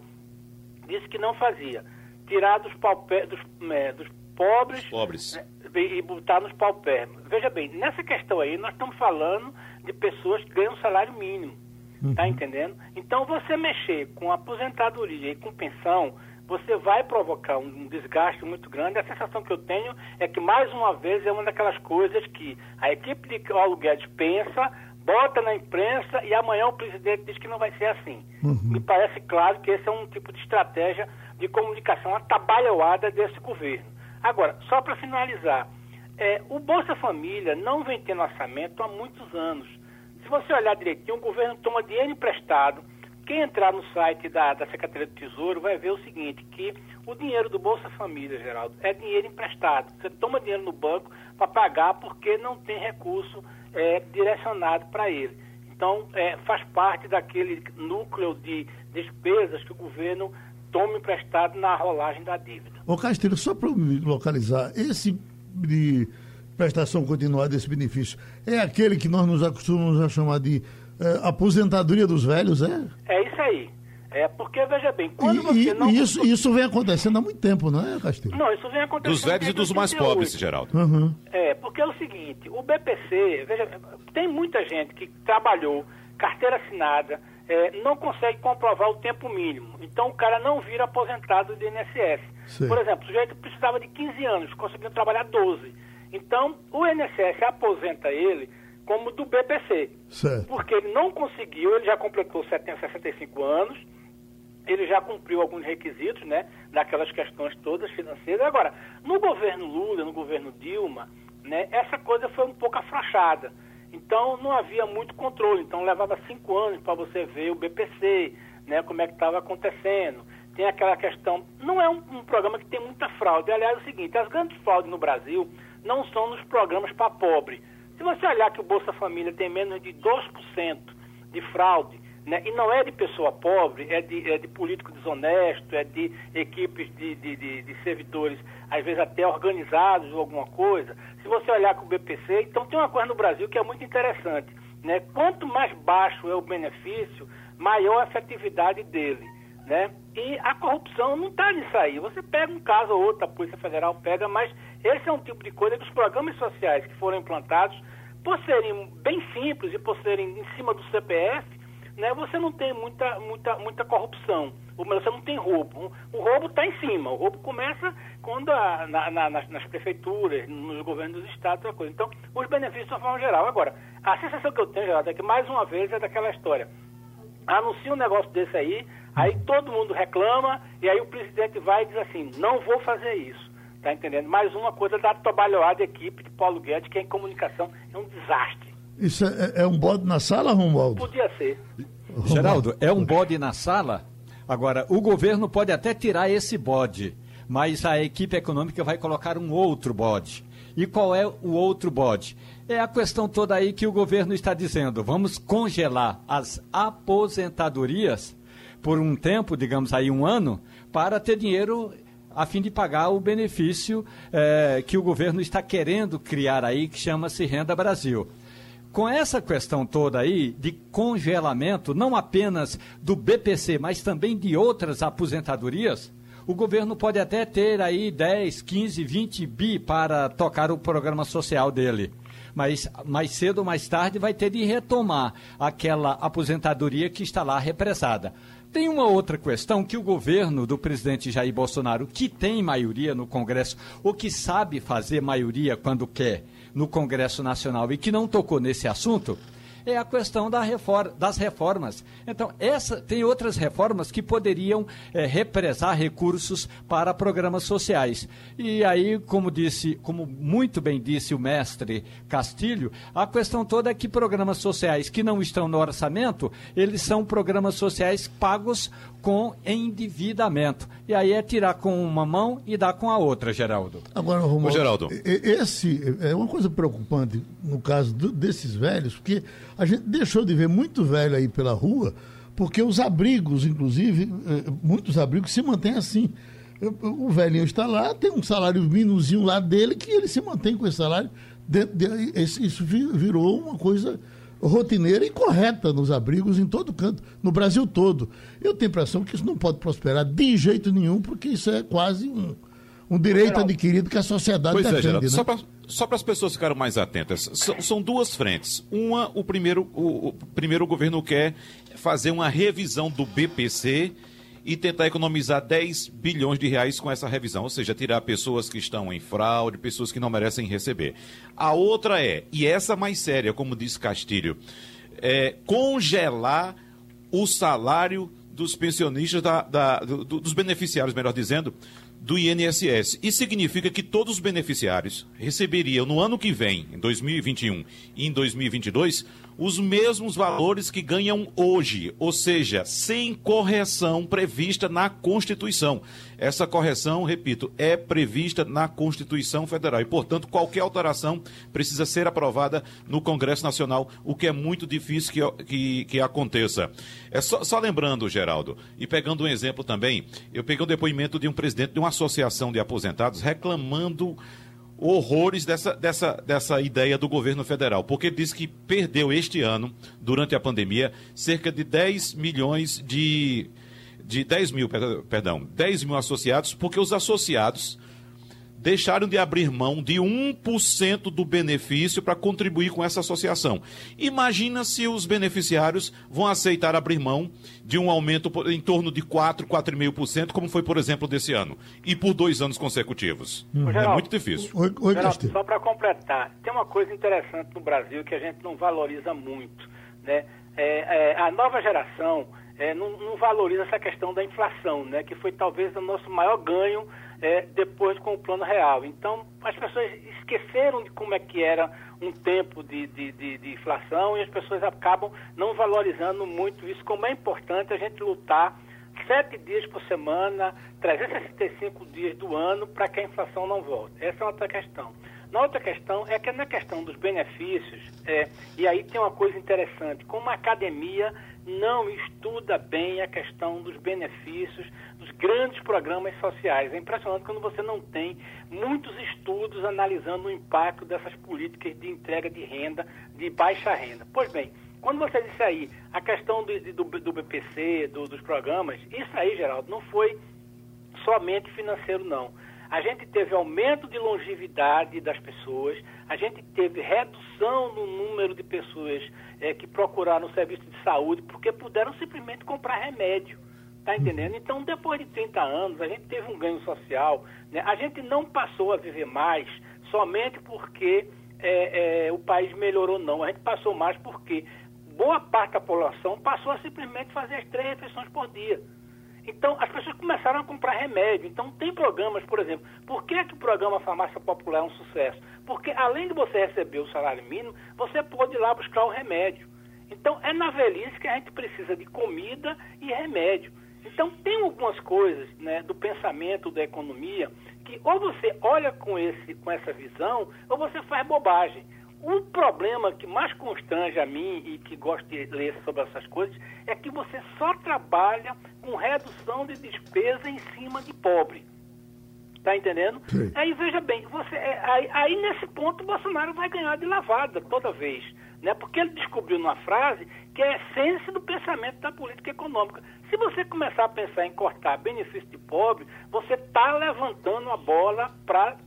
disse que não fazia. Tirar dos, dos, é, dos pobres, pobres. Né, e botar nos paupérrimos. Veja bem, nessa questão aí, nós estamos falando de pessoas que ganham salário mínimo. Tá uhum. Tá entendendo? Então, você mexer com aposentadoria e com pensão, você vai provocar um desgaste muito grande. A sensação que eu tenho é que, mais uma vez, é uma daquelas coisas que a equipe de Paulo Guedes pensa, bota na imprensa e amanhã o presidente diz que não vai ser assim. Uhum. Me parece claro que esse é um tipo de estratégia de comunicação atabalhoada desse governo. Agora, só para finalizar, é, o Bolsa Família não vem tendo orçamento há muitos anos. Se você olhar direitinho, o governo toma dinheiro emprestado. Quem entrar no site da, da Secretaria do Tesouro vai ver o seguinte, que o dinheiro do Bolsa Família, Geraldo, é dinheiro emprestado. Você toma dinheiro no banco para pagar porque não tem recurso é, direcionado para ele. Então, é, faz parte daquele núcleo de despesas que o governo toma emprestado na rolagem da dívida. Ô Castilho, só para me localizar, esse de prestação continuada desse benefício é aquele que nós nos acostumamos a chamar de é, aposentadoria dos velhos, é? É isso aí. É porque, veja bem, quando e, você não. Isso, isso vem acontecendo há muito tempo, não é, Castilho? Não, isso vem acontecendo. Dos velhos e dos mais pobres, Geraldo. Uhum. É, porque é o seguinte: o BPC, veja, tem muita gente que trabalhou, carteira assinada, é, não consegue comprovar o tempo mínimo. Então o cara não vira aposentado do INSS. Sim. Por exemplo, o sujeito precisava de 15 anos, conseguiu trabalhar 12. Então o INSS aposenta ele como do BPC. Certo. Porque ele não conseguiu, ele já completou 70, 65 anos, ele já cumpriu alguns requisitos, né, daquelas questões todas financeiras. Agora, no governo Lula, no governo Dilma, né, essa coisa foi um pouco afrouxada. Então não havia muito controle. Então levava cinco anos para você ver o BPC, né, como é que estava acontecendo. Tem aquela questão. Não é um, um, programa que tem muita fraude. Aliás, é o seguinte: as grandes fraudes no Brasil não são nos programas para pobre. Se você olhar que o Bolsa Família tem menos de 2% de fraude, né? E não é de pessoa pobre, é de, é de político desonesto, é de equipes de, de, de, de servidores, às vezes até organizados ou alguma coisa. Se você olhar com o BPC, então tem uma coisa no Brasil que é muito interessante. Né? Quanto mais baixo é o benefício, maior a efetividade dele. Né? E a corrupção não está nisso aí. Você pega um caso ou outro, a Polícia Federal pega, mas esse é um tipo de coisa que os programas sociais que foram implantados, por serem bem simples e por serem em cima do CPF, né, você não tem muita, muita, muita corrupção. Você não tem roubo. O roubo está em cima. O roubo começa quando a, na, na, nas, prefeituras, nos governos dos estados, coisa. Então, os benefícios são forma geral. Agora, a sensação que eu tenho, Geraldo, é que mais uma vez é daquela história. Anuncia um negócio desse aí, aí todo mundo reclama, e aí o presidente vai e diz assim, não vou fazer isso. Tá entendendo? Mais uma coisa da trabalhada equipe de Paulo Guedes, que é em comunicação é um desastre. Isso é, é um bode na sala, Romualdo? Podia ser. Geraldo, é um bode na sala? Agora, o governo pode até tirar esse bode, mas a equipe econômica vai colocar um outro bode. E qual é o outro bode? É a questão toda aí que o governo está dizendo. Vamos congelar as aposentadorias por um tempo, digamos aí um ano, para ter dinheiro a fim de pagar o benefício é, que o governo está querendo criar aí, que chama-se Renda Brasil com essa questão toda aí de congelamento, não apenas do BPC, mas também de outras aposentadorias, O governo pode até ter aí 10, 15, 20 bi para tocar o programa social dele mas mais cedo ou mais tarde vai ter de retomar aquela aposentadoria que está lá represada. Tem uma outra questão que o governo do presidente Jair Bolsonaro, que tem maioria no Congresso, ou que sabe fazer maioria quando quer no Congresso Nacional e que não tocou nesse assunto, é a questão da reforma, das reformas. Então, essa tem outras reformas que poderiam é, represar recursos para programas sociais. E aí, como disse, como muito bem disse o mestre Castilho, a questão toda é que programas sociais que não estão no orçamento, eles são programas sociais pagos com endividamento. E aí é tirar com uma mão e dar com a outra, Geraldo. Agora, Romualdo, Geraldo. esse é uma coisa preocupante no caso do, desses velhos, porque a gente deixou de ver muito velho aí pela rua, porque os abrigos, inclusive, eh, muitos abrigos se mantêm assim. O velhinho está lá, tem um salário mínimozinho lá dele, que ele se mantém com esse salário. Isso virou uma coisa rotineira e correta nos abrigos em todo canto, no Brasil todo. Eu tenho a impressão que isso não pode prosperar de jeito nenhum, porque isso é quase um, um direito adquirido que a sociedade pois é, defende. É, Geraldo, né? Só para as pessoas ficarem mais atentas, são, são duas frentes. Uma, o primeiro, o, o primeiro o governo quer fazer uma revisão do BPC e tentar economizar 10 bilhões de reais com essa revisão, ou seja, tirar pessoas que estão em fraude, pessoas que não merecem receber. A outra é, e essa mais séria, como disse Castilho, é congelar o salário dos pensionistas, da, da, do, dos beneficiários, melhor dizendo, do INSS. Isso significa que todos os beneficiários receberiam no ano que vem, em 2021 e em 2022, os mesmos valores que ganham hoje, ou seja, sem correção prevista na Constituição. Essa correção, repito, é prevista na Constituição Federal e, portanto, qualquer alteração precisa ser aprovada no Congresso Nacional, o que é muito difícil que, que, que aconteça. É só, só lembrando, Geraldo, e pegando um exemplo também, eu peguei um depoimento de um presidente de uma associação de aposentados reclamando horrores dessa, dessa, dessa ideia do governo federal, porque disse que perdeu este ano, durante a pandemia, cerca de 10 milhões de. de 10 mil, perdão, 10 mil associados, porque os associados deixaram de abrir mão de 1% do benefício para contribuir com essa associação. Imagina se os beneficiários vão aceitar abrir mão de um aumento em torno de 4, 4,5%, como foi, por exemplo, desse ano, e por dois anos consecutivos. Hum. é muito difícil. Oi, oi, Geraldo, só para completar, tem uma coisa interessante no Brasil que a gente não valoriza muito. Né? É, é, a nova geração é, não, não valoriza essa questão da inflação, né? que foi talvez o nosso maior ganho é, depois com o plano real. Então, as pessoas esqueceram de como é que era um tempo de, de, de, de, inflação e as pessoas acabam não valorizando muito isso, como é importante a gente lutar sete dias por semana, 365 dias do ano, para que a inflação não volte. Essa é outra questão. Na outra questão é que na questão dos benefícios, é, e aí tem uma coisa interessante, como a academia não estuda bem a questão dos benefícios dos grandes programas sociais. É impressionante quando você não tem muitos estudos analisando o impacto dessas políticas de entrega de renda, de baixa renda. Pois bem, quando você disse aí a questão do, do, do BPC, do, dos programas, isso aí, Geraldo, não foi somente financeiro, não. A gente teve aumento de longevidade das pessoas, a gente teve redução no número de pessoas é, que procuraram o serviço de saúde porque puderam simplesmente comprar remédio. Tá entendendo? Então, depois de 30 anos, a gente teve um ganho social. Né? A gente não passou a viver mais somente porque é, é, o país melhorou, não. A gente passou mais porque boa parte da população passou a simplesmente fazer as três refeições por dia. Então, as pessoas começaram a comprar remédio. Então, tem programas, por exemplo. Por que, é que o programa Farmácia Popular é um sucesso? Porque, além de você receber o salário mínimo, você pode ir lá buscar o remédio. Então, é na velhice que a gente precisa de comida e remédio. Então, tem algumas coisas né, do pensamento da economia que ou você olha com, esse, com essa visão ou você faz bobagem. O problema que mais constrange a mim e que gosto de ler sobre essas coisas é que você só trabalha com redução de despesa em cima de pobre. Tá entendendo? Sim. Aí veja bem, você, é, aí, aí, nesse ponto o Bolsonaro vai ganhar de lavada toda vez. Né? Porque ele descobriu numa frase que é a essência do pensamento da política econômica. Se você começar a pensar em cortar benefício de pobre, você está levantando a bola para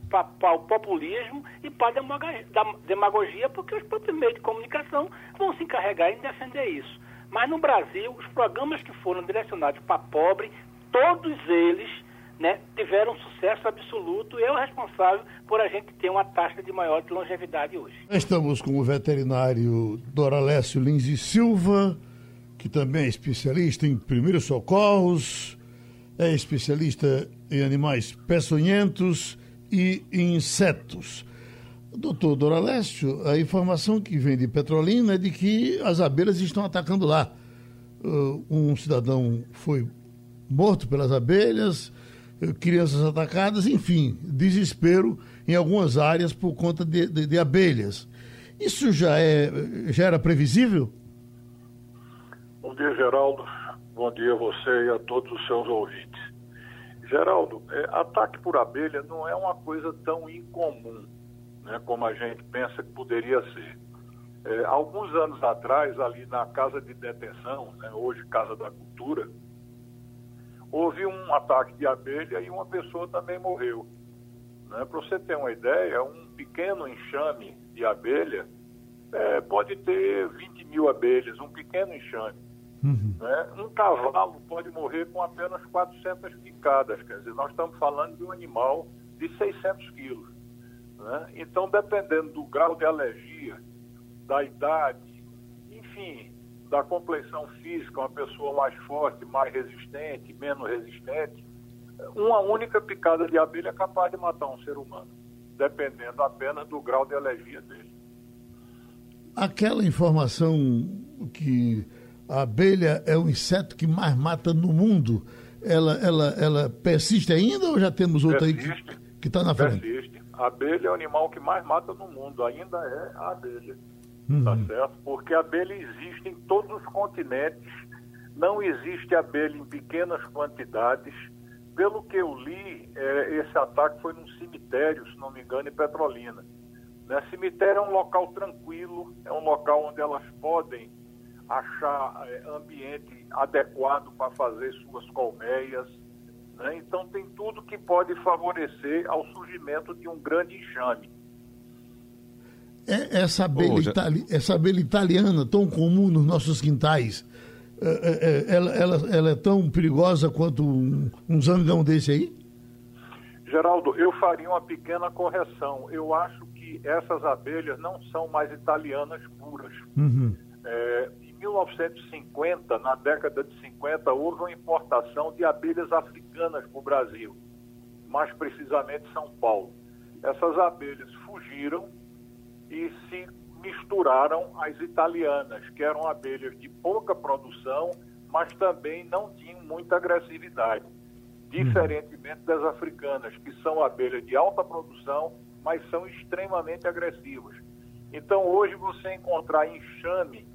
o populismo e para a demagogia, porque os próprios meios de comunicação vão se encarregar em defender isso. Mas no Brasil, os programas que foram direcionados para pobre, todos eles né, tiveram sucesso absoluto e é o responsável por a gente ter uma taxa de maior de longevidade hoje. Estamos com o veterinário Doralécio Lins e Silva que também é especialista em primeiros socorros, é especialista em animais peçonhentos e insetos. Doutor Doralécio, a informação que vem de Petrolina é de que as abelhas estão atacando lá. Uh, um cidadão foi morto pelas abelhas, uh, crianças atacadas, enfim, desespero em algumas áreas por conta de, de, de abelhas. Isso já, é, já era previsível? Bom dia, Geraldo. Bom dia a você e a todos os seus ouvintes. Geraldo, é, ataque por abelha não é uma coisa tão incomum né, como a gente pensa que poderia ser. É, alguns anos atrás, ali na Casa de Detenção, né, hoje Casa da Cultura, houve um ataque de abelha e uma pessoa também morreu. Né? Para você ter uma ideia, um pequeno enxame de abelha é, pode ter 20 mil abelhas, um pequeno enxame. Uhum. Né? Um cavalo pode morrer com apenas 400 picadas, quer dizer, nós estamos falando de um animal de 600 quilos. Né? Então, dependendo do grau de alergia, da idade, enfim, da complexão física, uma pessoa mais forte, mais resistente, menos resistente, uma única picada de abelha é capaz de matar um ser humano, dependendo apenas do grau de alergia dele. Aquela informação que a abelha é o inseto que mais mata no mundo. Ela, ela, ela persiste ainda ou já temos outra persiste, aí que está na frente? A abelha é o animal que mais mata no mundo, ainda é a abelha. Uhum. Tá certo? Porque a abelha existe em todos os continentes, não existe abelha em pequenas quantidades. Pelo que eu li, é, esse ataque foi num cemitério, se não me engano, em Petrolina. Né? Cemitério é um local tranquilo, é um local onde elas podem achar é, ambiente adequado para fazer suas colmeias. Né? Então, tem tudo que pode favorecer ao surgimento de um grande enxame. É, essa, abelha oh, já... itali... essa abelha italiana, tão comum nos nossos quintais, é, é, ela, ela, ela é tão perigosa quanto um, um zangão desse aí? Geraldo, eu faria uma pequena correção. Eu acho que essas abelhas não são mais italianas puras. Uhum. É, 1950, na década de 50, houve uma importação de abelhas africanas para o Brasil, mais precisamente São Paulo. Essas abelhas fugiram e se misturaram às italianas, que eram abelhas de pouca produção, mas também não tinham muita agressividade, diferentemente das africanas, que são abelhas de alta produção, mas são extremamente agressivas. Então, hoje, você encontrar enxame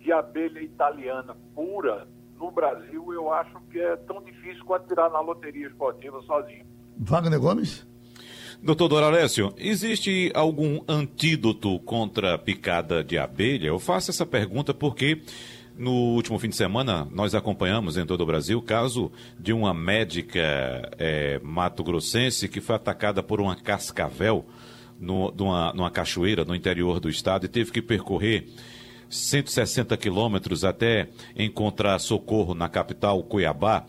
de abelha italiana pura no Brasil, eu acho que é tão difícil quanto tirar na loteria esportiva sozinho. Wagner Gomes? Doutor Doralécio, existe algum antídoto contra a picada de abelha? Eu faço essa pergunta porque no último fim de semana nós acompanhamos em todo o Brasil o caso de uma médica é, mato-grossense que foi atacada por uma cascavel no, numa, numa cachoeira no interior do estado e teve que percorrer 160 quilômetros até encontrar socorro na capital, Cuiabá.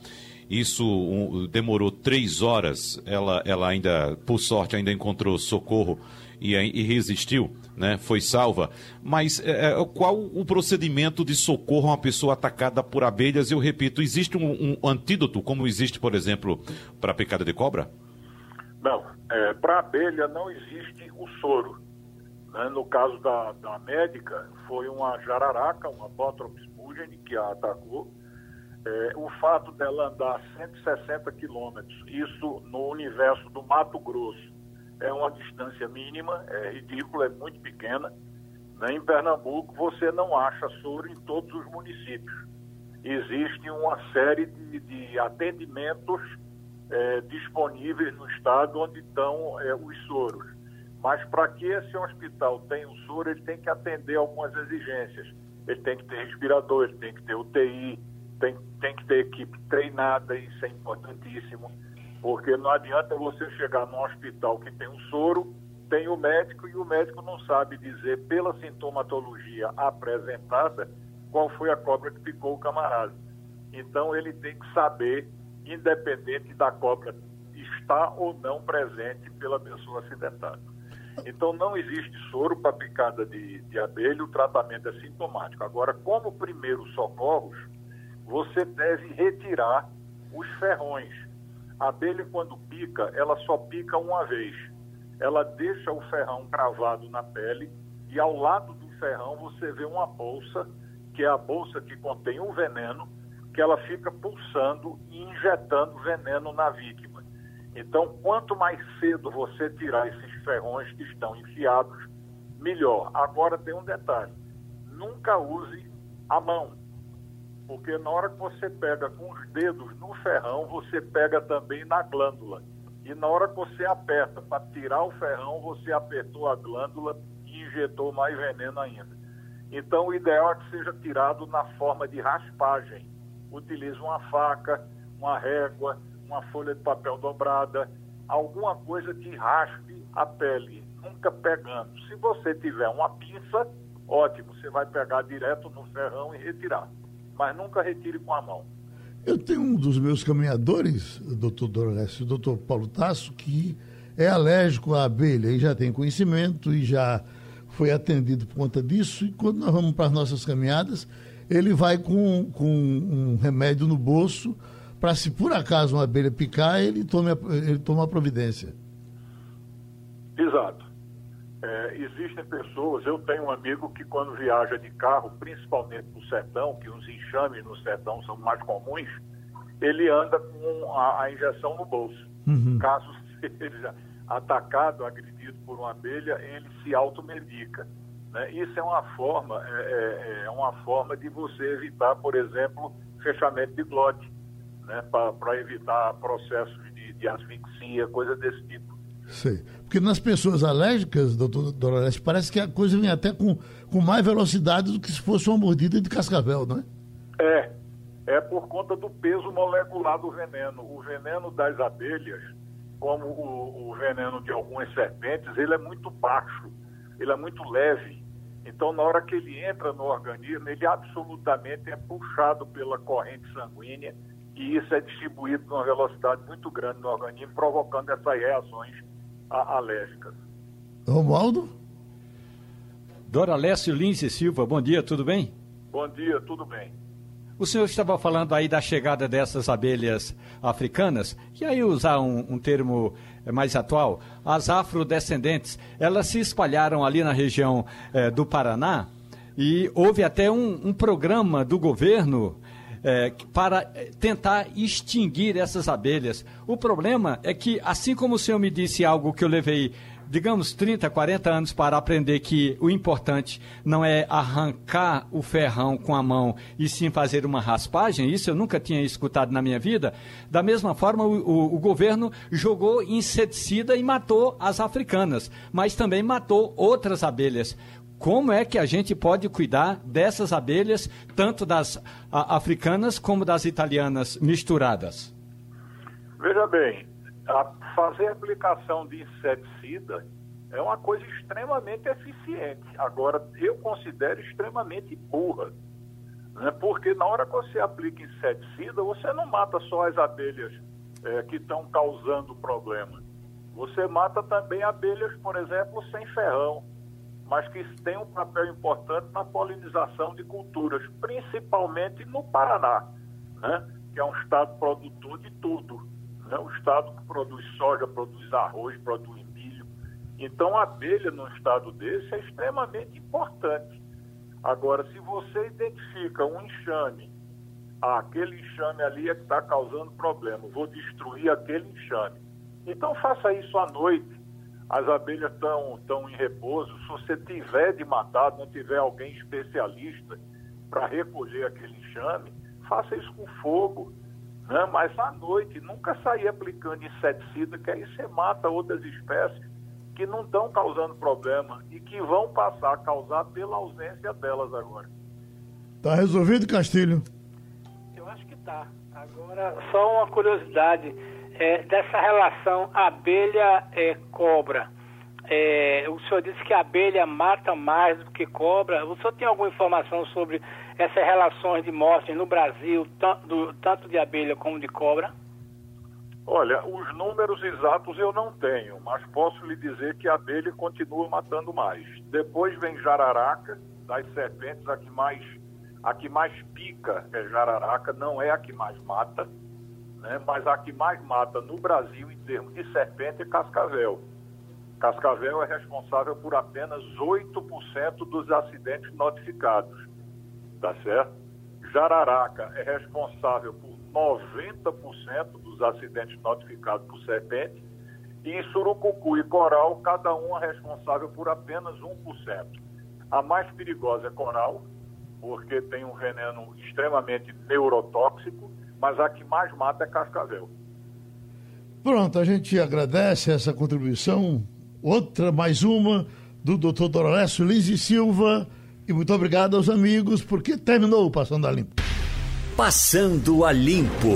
Isso um, demorou três horas. Ela, ela ainda, por sorte, ainda encontrou socorro e, e resistiu, né? Foi salva. Mas é, é, qual o procedimento de socorro a uma pessoa atacada por abelhas? Eu repito, existe um, um antídoto, como existe, por exemplo, para a picada de cobra? Não, é, para abelha não existe o soro. Né? No caso da, da médica, foi uma jararaca, uma Botrops que a atacou. É, o fato dela andar 160 quilômetros, isso no universo do Mato Grosso, é uma distância mínima, é ridícula, é muito pequena. Né? Em Pernambuco, você não acha soro em todos os municípios. Existe uma série de, de atendimentos é, disponíveis no estado onde estão é, os soros. Mas para que esse hospital tenha o soro, ele tem que atender algumas exigências. Ele tem que ter respirador, ele tem que ter UTI, tem, tem que ter equipe treinada, isso é importantíssimo, porque não adianta você chegar num hospital que tem um soro, tem o médico e o médico não sabe dizer pela sintomatologia apresentada qual foi a cobra que picou o camarada. Então ele tem que saber, independente da cobra estar ou não presente pela pessoa acidentada. Então não existe soro para picada de, de abelha, o tratamento é sintomático. Agora, como primeiros socorros, você deve retirar os ferrões. A abelha, quando pica, ela só pica uma vez. Ela deixa o ferrão cravado na pele e ao lado do ferrão você vê uma bolsa, que é a bolsa que contém um veneno, que ela fica pulsando e injetando veneno na vítima. Então, quanto mais cedo você tirar esses ferrões que estão enfiados, melhor. Agora tem um detalhe: nunca use a mão, porque na hora que você pega com os dedos no ferrão, você pega também na glândula. E na hora que você aperta para tirar o ferrão, você apertou a glândula e injetou mais veneno ainda. Então, o ideal é que seja tirado na forma de raspagem. Utilize uma faca, uma régua, uma folha de papel dobrada, alguma coisa que raspe a pele, nunca pegando. Se você tiver uma pinça, ótimo, você vai pegar direto no ferrão e retirar. Mas nunca retire com a mão. Eu tenho um dos meus caminhadores, doutor Doreste, o doutor Paulo Tasso, que é alérgico à abelha e já tem conhecimento e já foi atendido por conta disso. E quando nós vamos para as nossas caminhadas, ele vai com, com um remédio no bolso para, se por acaso uma abelha picar, ele tome ele toma a providência. Exato. É, existem pessoas, eu tenho um amigo que quando viaja de carro, principalmente no sertão, que os enxames no sertão são mais comuns, ele anda com a, a injeção no bolso. Uhum. Caso seja atacado, agredido por uma abelha, ele se automedica. Né? Isso é uma forma, é, é, é, uma forma de você evitar, por exemplo, fechamento de glote, né? para evitar processos de, de asfixia, coisa desse tipo. Sei. Porque nas pessoas alérgicas, doutor Doreste, parece que a coisa vem até com, com mais velocidade do que se fosse uma mordida de cascavel, não é? É. É por conta do peso molecular do veneno. O veneno das abelhas, como o, o veneno de algumas serpentes, ele é muito baixo, ele é muito leve. Então, na hora que ele entra no organismo, ele absolutamente é puxado pela corrente sanguínea e isso é distribuído numa velocidade muito grande no organismo, provocando essas reações alérgicas. Romualdo? Doralécio Lins e Silva, bom dia, tudo bem? Bom dia, tudo bem. O senhor estava falando aí da chegada dessas abelhas africanas, e aí usar um, um, termo mais atual, as afrodescendentes, elas se espalharam ali na região eh, do Paraná e houve até um, um programa do governo é, para tentar extinguir essas abelhas. O problema é que, assim como o senhor me disse algo que eu levei digamos, 30, 40 anos para aprender que o importante não é arrancar o ferrão com a mão e sim fazer uma raspagem, isso eu nunca tinha escutado na minha vida. Da mesma forma, o, o, o governo jogou inseticida e matou as africanas, mas também matou outras abelhas como é que a gente pode cuidar dessas abelhas, tanto das a, africanas como das italianas misturadas? Veja bem, fazer aplicação de inseticida é uma coisa extremamente eficiente. Agora, eu considero extremamente burra. Né? Porque na hora que você aplica inseticida, você não mata só as abelhas é, que estão causando problema. Você mata também abelhas, por exemplo, sem ferrão mas que tem um papel importante na polinização de culturas, principalmente no Paraná, né? que é um estado produtor de tudo. Né? Um estado que produz soja, produz arroz, produz milho. Então, a abelha num estado desse é extremamente importante. Agora, se você identifica um enxame, ah, aquele enxame ali é que está causando problema, vou destruir aquele enxame. Então, faça isso à noite as abelhas estão tão em repouso. Se você tiver de matar, não tiver alguém especialista para recolher aquele enxame, faça isso com fogo. Né? Mas à noite, nunca sair aplicando inseticida, que aí você mata outras espécies que não estão causando problema e que vão passar a causar pela ausência delas agora. Está resolvido, Castilho? acho que tá. Agora, só uma curiosidade é, dessa relação abelha-cobra. É, o senhor disse que a abelha mata mais do que cobra. O senhor tem alguma informação sobre essas relações de morte no Brasil, tanto, tanto de abelha como de cobra? Olha, os números exatos eu não tenho, mas posso lhe dizer que a abelha continua matando mais. Depois vem jararaca, das serpentes, a que mais, a que mais pica é jararaca, não é a que mais mata, né? mas a que mais mata no Brasil, em termos de serpente, é cascavel. Cascavel é responsável por apenas 8% dos acidentes notificados, tá certo? Jararaca é responsável por 90% dos acidentes notificados por serpente, e surucucu e coral, cada uma é responsável por apenas 1%. A mais perigosa é coral, porque tem um veneno extremamente neurotóxico, mas a que mais mata é cascavel. Pronto, a gente agradece essa contribuição. Outra, mais uma, do doutor Dorolécio Lins e Silva. E muito obrigado aos amigos, porque terminou o Passando a Limpo. Passando a Limpo.